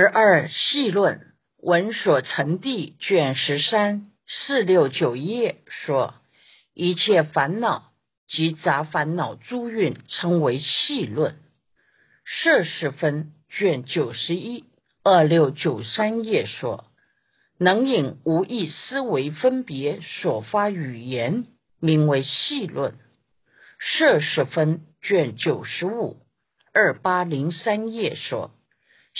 十二细论文所成地卷十三四六九页说，一切烦恼及杂烦恼诸运称为细论。摄十分卷九十一二六九三页说，能引无意思维分别所发语言，名为细论。摄十分卷九十五二八零三页说。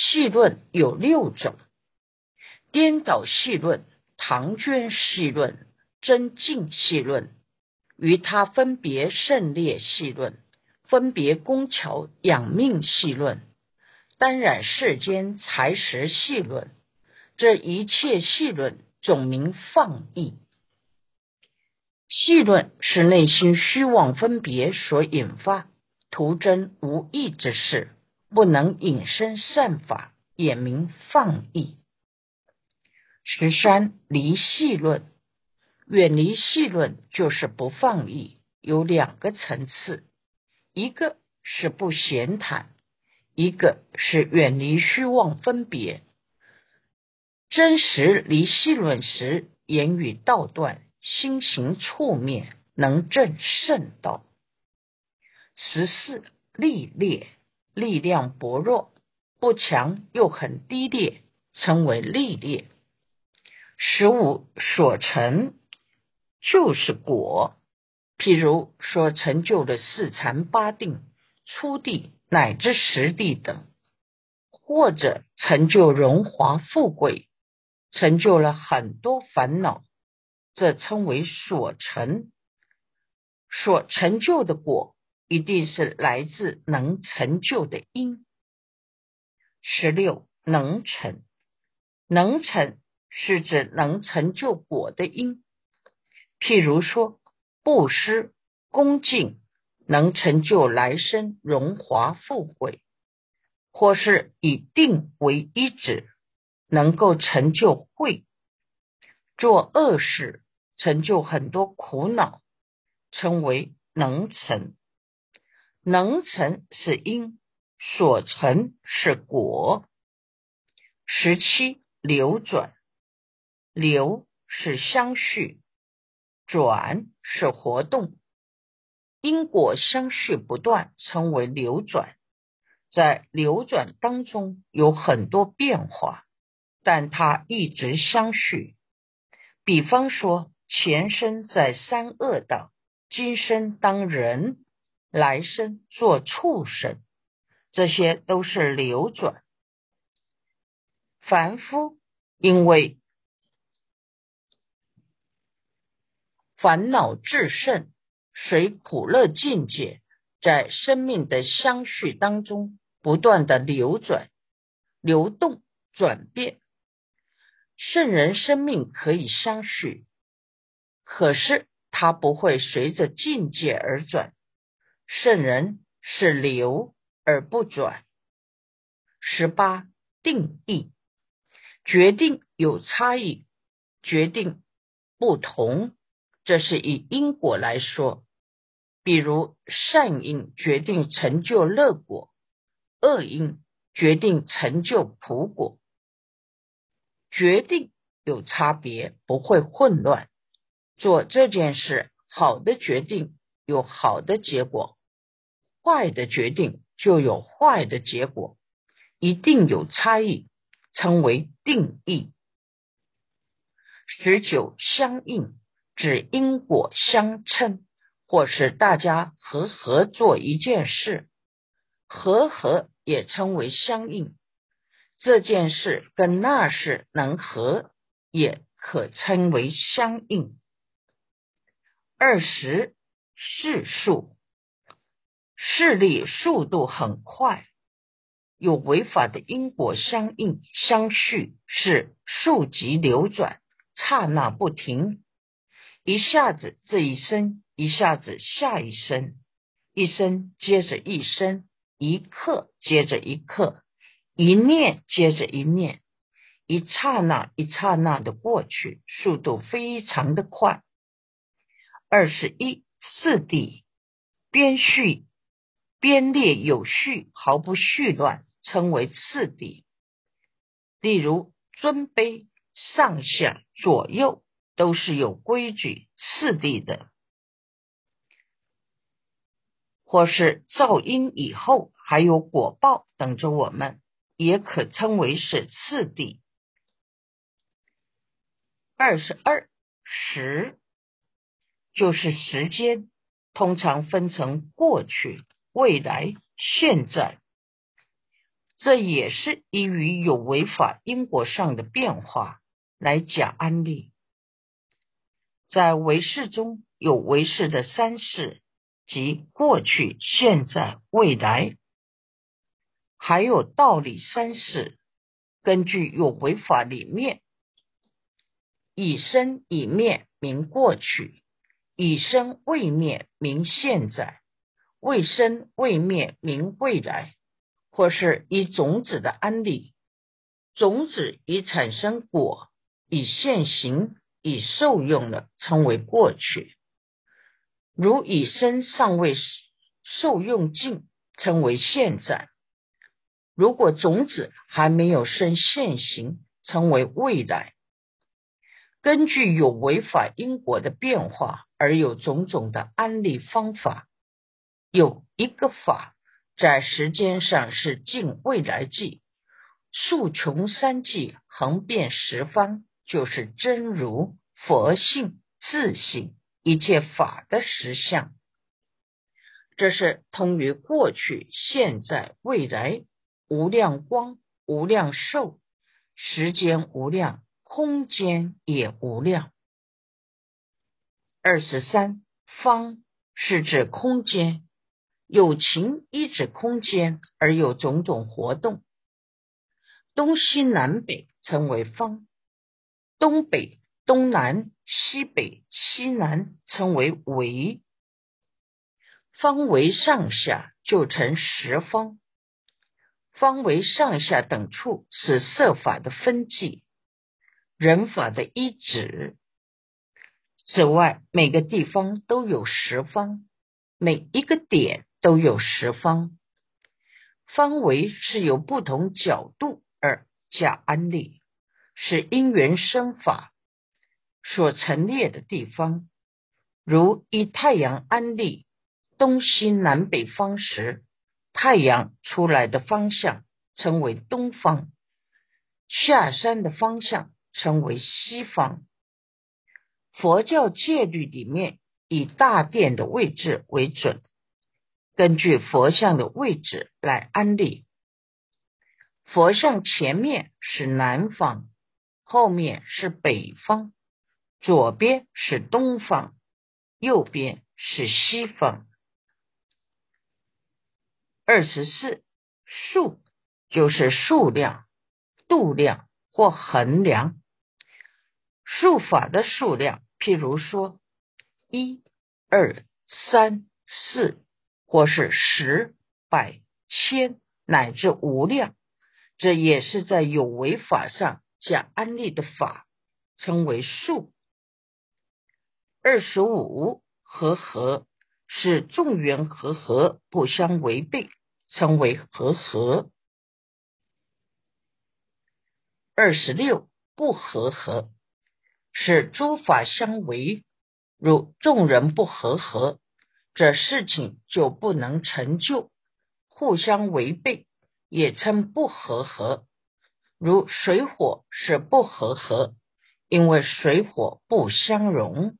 细论有六种：颠倒细论、唐娟细论、真净细论、与他分别胜劣细论、分别工巧养命细论、单染世间财实细论。这一切细论总名放逸。细论是内心虚妄分别所引发，徒增无益之事。不能引申善法，也名放逸。十三离戏论，远离戏论就是不放逸，有两个层次，一个是不闲谈，一个是远离虚妄分别。真实离戏论时，言语道断，心行处灭，能证圣道。十四历练。力量薄弱，不强又很低劣，称为力劣。十五所成就是果，譬如说成就了四禅八定、初地乃至十地等，或者成就荣华富贵，成就了很多烦恼，这称为所成。所成就的果。一定是来自能成就的因。十六能成，能成是指能成就果的因。譬如说，布施恭敬能成就来生荣华富贵，或是以定为一指，能够成就慧；做恶事成就很多苦恼，称为能成。能成是因，所成是果。十七流转，流是相续，转是活动，因果相续不断，称为流转。在流转当中有很多变化，但它一直相续。比方说，前生在三恶道，今生当人。来生做畜生，这些都是流转。凡夫因为烦恼至盛，随苦乐境界，在生命的相续当中不断的流转、流动、转变。圣人生命可以相续，可是他不会随着境界而转。圣人是流而不转。十八定义决定有差异，决定不同，这是以因果来说。比如善因决定成就乐果，恶因决定成就苦果。决定有差别，不会混乱。做这件事，好的决定有好的结果。坏的决定就有坏的结果，一定有差异，称为定义。十九相应指因果相称，或是大家合合做一件事，合合也称为相应。这件事跟那事能合，也可称为相应。二十世数。势力速度很快，有违法的因果相应相续，是速疾流转，刹那不停，一下子这一生，一下子下一生，一生接着一生，一刻接着一刻，一念接着一念，一刹那一刹那的过去，速度非常的快。二十一四地边续。编列有序，毫不絮乱，称为次第。例如尊卑、上下、左右都是有规矩、次第的，或是造因以后还有果报等着我们，也可称为是次第。二十二时就是时间，通常分成过去、未来、现在。这也是依于有违法因果上的变化来讲安利。在唯识中有唯识的三世，即过去、现在、未来，还有道理三世。根据有为法里面，以生以灭名过去，以生未灭名现在，未生未灭名未来。或是以种子的安利，种子已产生果，已现行，已受用了，称为过去；如已生尚未受用尽，称为现在。如果种子还没有生现行，称为未来。根据有违法因果的变化，而有种种的安利方法，有一个法。在时间上是尽未来际，数穷三际，横遍十方，就是真如佛性自性一切法的实相。这是通于过去、现在、未来无量光、无量寿，时间无量，空间也无量。二十三方是指空间。有情依指空间而有种种活动，东西南北称为方，东北、东南、西北、西南称为围，方为上下就成十方，方为上下等处是色法的分际，人法的一指。此外，每个地方都有十方，每一个点。都有十方，方为是由不同角度而加安立，是因缘生法所陈列的地方。如以太阳安立东西南北方时，太阳出来的方向称为东方，下山的方向称为西方。佛教戒律里面以大殿的位置为准。根据佛像的位置来安立，佛像前面是南方，后面是北方，左边是东方，右边是西方。二十四数就是数量、度量或衡量数法的数量，譬如说一、二、三、四。或是十、百、千乃至无量，这也是在有为法上讲安利的法，称为数。二十五和合是众缘和合不相违背，称为和合。二十六不和合是诸法相违，如众人不和合。这事情就不能成就，互相违背，也称不和合。如水火是不和合，因为水火不相容。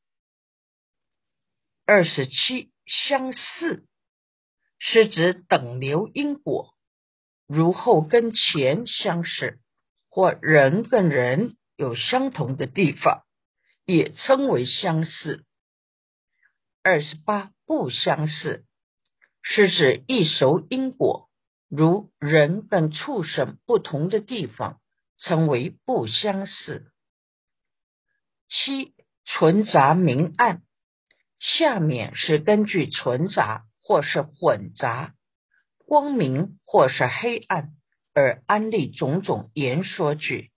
二十七相似是指等流因果，如后跟前相似，或人跟人有相同的地方，也称为相似。二十八。不相似，是指一熟因果，如人跟畜生不同的地方，称为不相似。七存杂明暗，下面是根据存杂或是混杂、光明或是黑暗而安立种种言说句，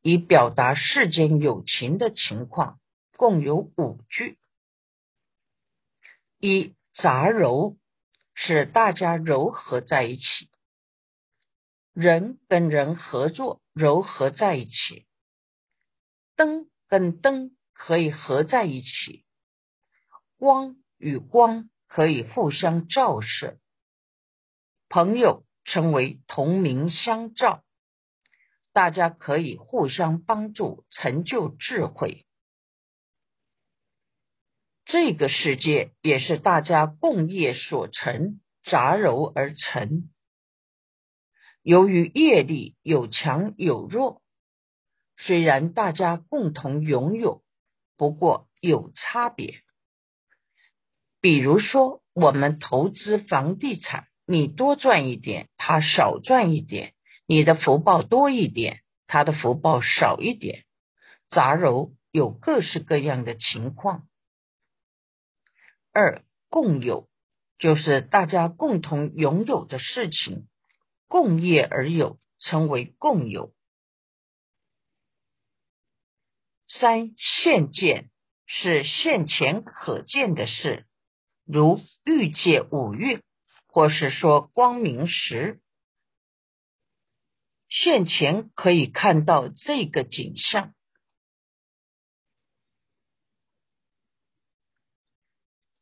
以表达世间有情的情况，共有五句。一杂糅使大家糅合在一起，人跟人合作柔合在一起，灯跟灯可以合在一起，光与光可以互相照射，朋友成为同名相照，大家可以互相帮助，成就智慧。这个世界也是大家共业所成，杂糅而成。由于业力有强有弱，虽然大家共同拥有，不过有差别。比如说，我们投资房地产，你多赚一点，他少赚一点；你的福报多一点，他的福报少一点。杂糅有各式各样的情况。二共有，就是大家共同拥有的事情。共业而有，称为共有。三现见是现前可见的事，如欲界五蕴，或是说光明时，现前可以看到这个景象。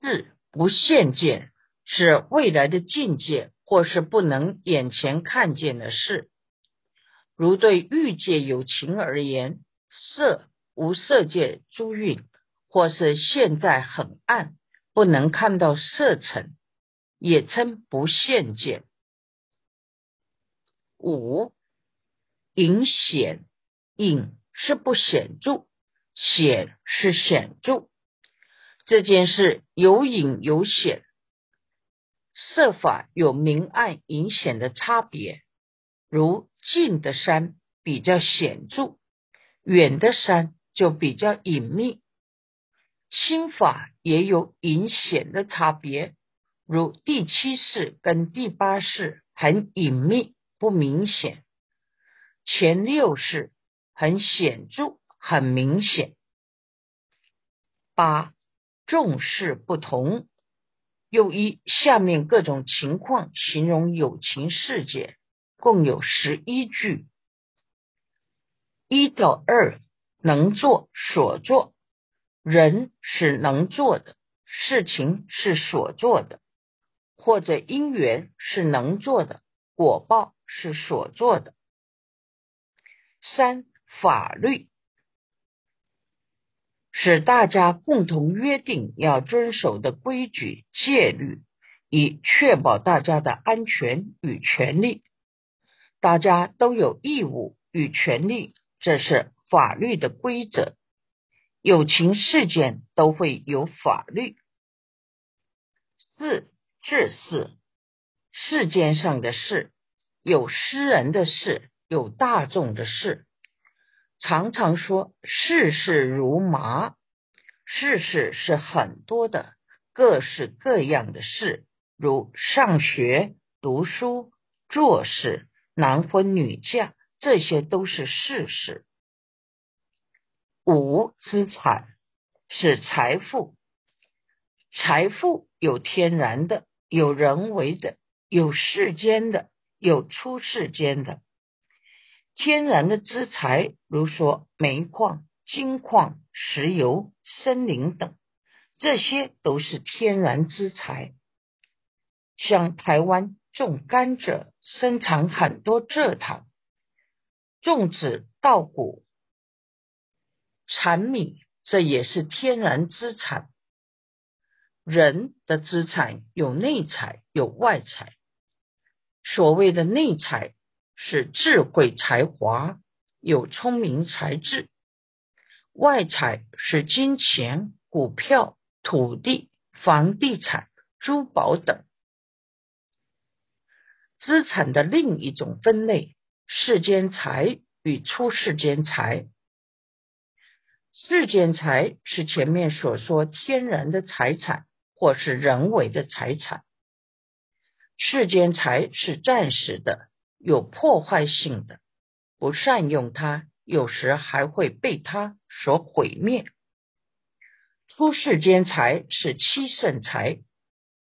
四不现见是未来的境界。或是不能眼前看见的事，如对欲界有情而言，色无色界诸蕴，或是现在很暗，不能看到色尘，也称不现见。五隐显，隐是不显著，显是显著，这件事有隐有显。设法有明暗隐显的差别，如近的山比较显著，远的山就比较隐秘。心法也有隐显的差别，如第七式跟第八式很隐秘不明显，前六式很显著很明显。八重视不同。又以下面各种情况形容友情世界，共有十一句。一到二，能做所做，人是能做的，事情是所做的，或者因缘是能做的，果报是所做的。三法律。是大家共同约定要遵守的规矩戒律，以确保大家的安全与权利。大家都有义务与权利，这是法律的规则。有情事件都会有法律。四治事，世间上的事，有私人的事，有大众的事。常常说世事如麻，世事是很多的，各式各样的事，如上学、读书、做事、男婚女嫁，这些都是世事。五资产是财富，财富有天然的，有人为的，有世间的，有出世间的。天然的资财，如说煤矿、金矿、石油、森林等，这些都是天然资财。像台湾种甘蔗，生产很多蔗糖；种植稻谷、产米，这也是天然资产。人的资产有内财，有外财。所谓的内财。是智慧才华，有聪明才智；外财是金钱、股票、土地、房地产、珠宝等资产的另一种分类。世间财与出世间财，世间财是前面所说天然的财产，或是人为的财产；世间财是暂时的。有破坏性的，不善用它，有时还会被它所毁灭。出世间财是七圣财：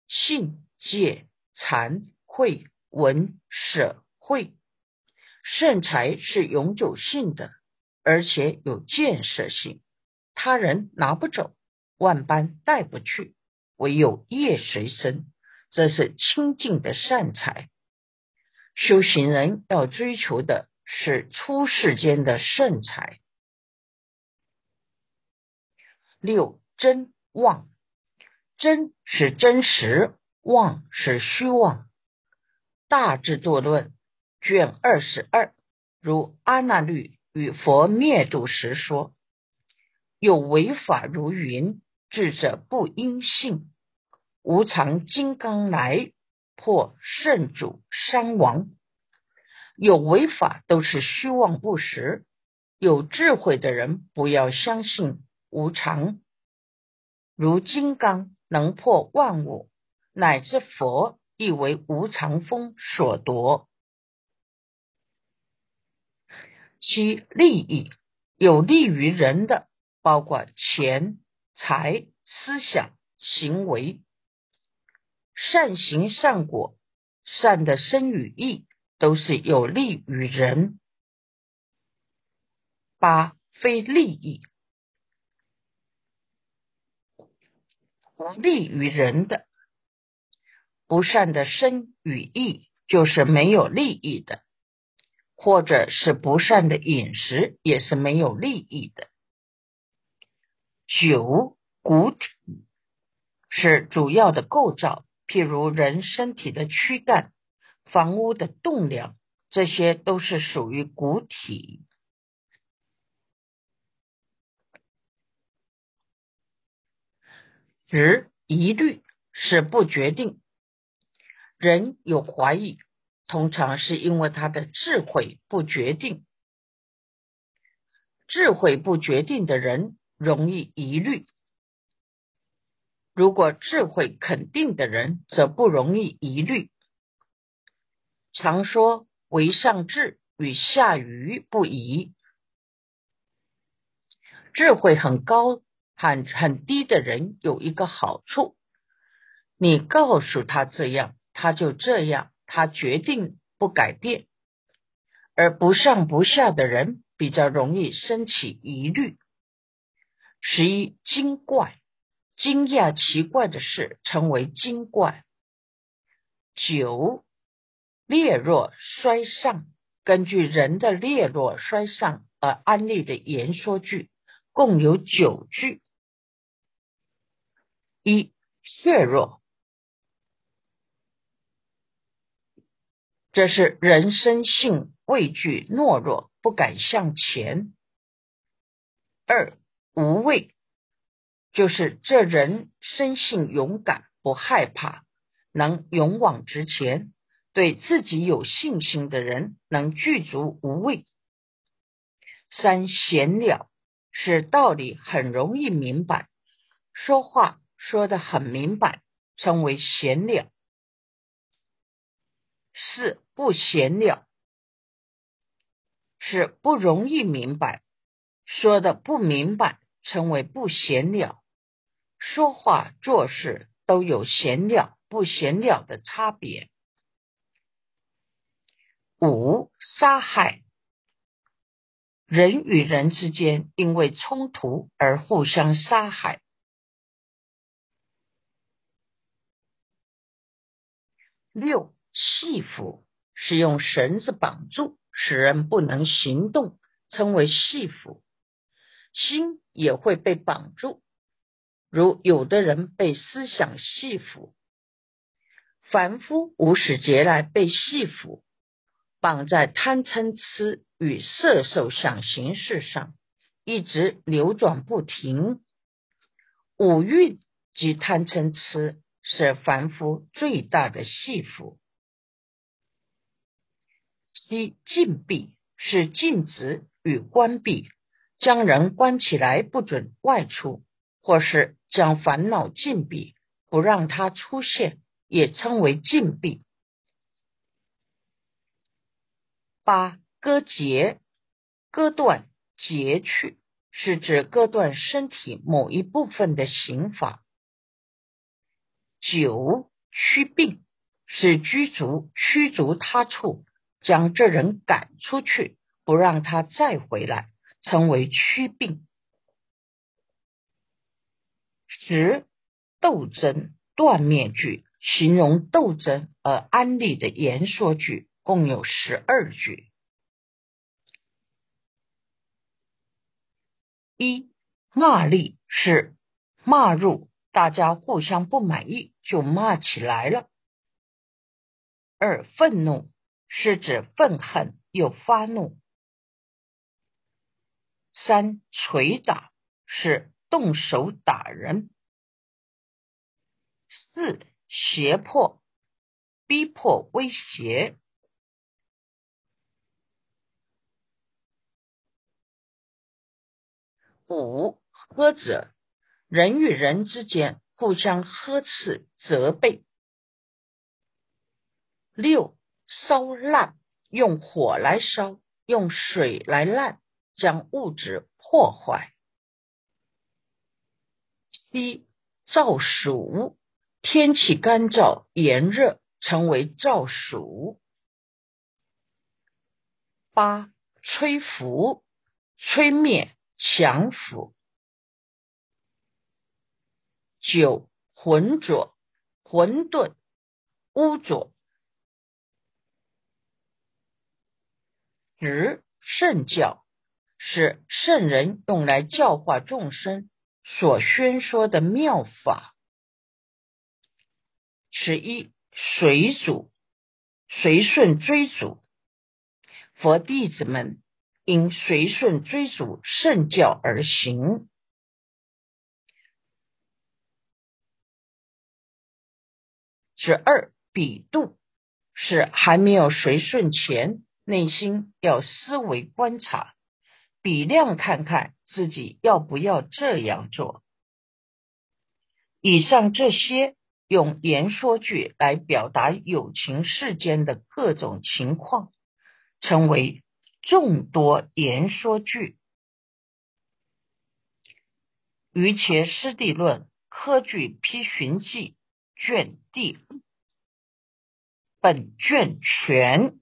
信、戒、禅、慧、闻、舍、慧。圣财是永久性的，而且有建设性，他人拿不走，万般带不去，唯有业随身，这是清净的善财。修行人要追求的是出世间的圣财。六真妄，真是真实，妄是虚妄。大智度论卷二十二，如阿那律与佛灭度时说：有为法如云，智者不应信。无常金刚来。破圣主伤亡，有违法都是虚妄不实。有智慧的人不要相信无常，如金刚能破万物，乃至佛亦为无常风所夺。其利益有利于人的，包括钱财、思想、行为。善行善果，善的生与义都是有利于人。八非利益，无利于人的不善的生与义，就是没有利益的；或者是不善的饮食，也是没有利益的。九骨体是主要的构造。譬如人身体的躯干、房屋的栋梁，这些都是属于骨体。十疑虑是不决定，人有怀疑，通常是因为他的智慧不决定。智慧不决定的人容易疑虑。如果智慧肯定的人，则不容易疑虑。常说为上智与下愚不疑。智慧很高、很很低的人有一个好处：你告诉他这样，他就这样，他决定不改变。而不上不下的人比较容易升起疑虑。十一精怪。惊讶奇怪的事称为精怪。九劣弱衰上，根据人的劣弱衰上而安利的言说句，共有九句。一怯弱，这是人生性畏惧懦弱，不敢向前。二无畏。就是这人生性勇敢，不害怕，能勇往直前，对自己有信心的人，能具足无畏。三闲了，是道理很容易明白，说话说得很明白，称为闲了。四不闲了，是不容易明白，说的不明白。称为不闲了，说话做事都有闲了不闲了的差别。五杀害，人与人之间因为冲突而互相杀害。六戏服是用绳子绑住，使人不能行动，称为戏服。心也会被绑住，如有的人被思想系缚，凡夫无始劫来被系缚，绑在贪嗔痴与色受想行识上，一直流转不停。五蕴及贪嗔痴是凡夫最大的系缚。七禁闭是禁止与关闭。将人关起来，不准外出，或是将烦恼禁闭，不让它出现，也称为禁闭。八割截，割断、截去，是指割断身体某一部分的刑法。九驱病，是驱逐驱逐他处，将这人赶出去，不让他再回来，称为驱病。十斗争断灭句，形容斗争而安利的言说句，共有十二句。一骂力是骂入，大家互相不满意就骂起来了。二愤怒是指愤恨又发怒。三捶打是动手打人。四胁迫逼迫威胁。五呵责，人与人之间互相呵斥责备。六烧烂，用火来烧，用水来烂，将物质破坏。七燥暑，天气干燥炎热，成为燥暑。八吹拂，吹灭。强腐。九浑浊、混沌、污浊。十圣教是圣人用来教化众生所宣说的妙法。十一随主，随顺追逐，佛弟子们。因随顺追逐圣教而行。十二比度是还没有随顺前，内心要思维观察，比量看看自己要不要这样做。以上这些用言说句来表达友情世间的各种情况，称为。众多言说句，《于伽师地论》科举批寻记卷第本卷全。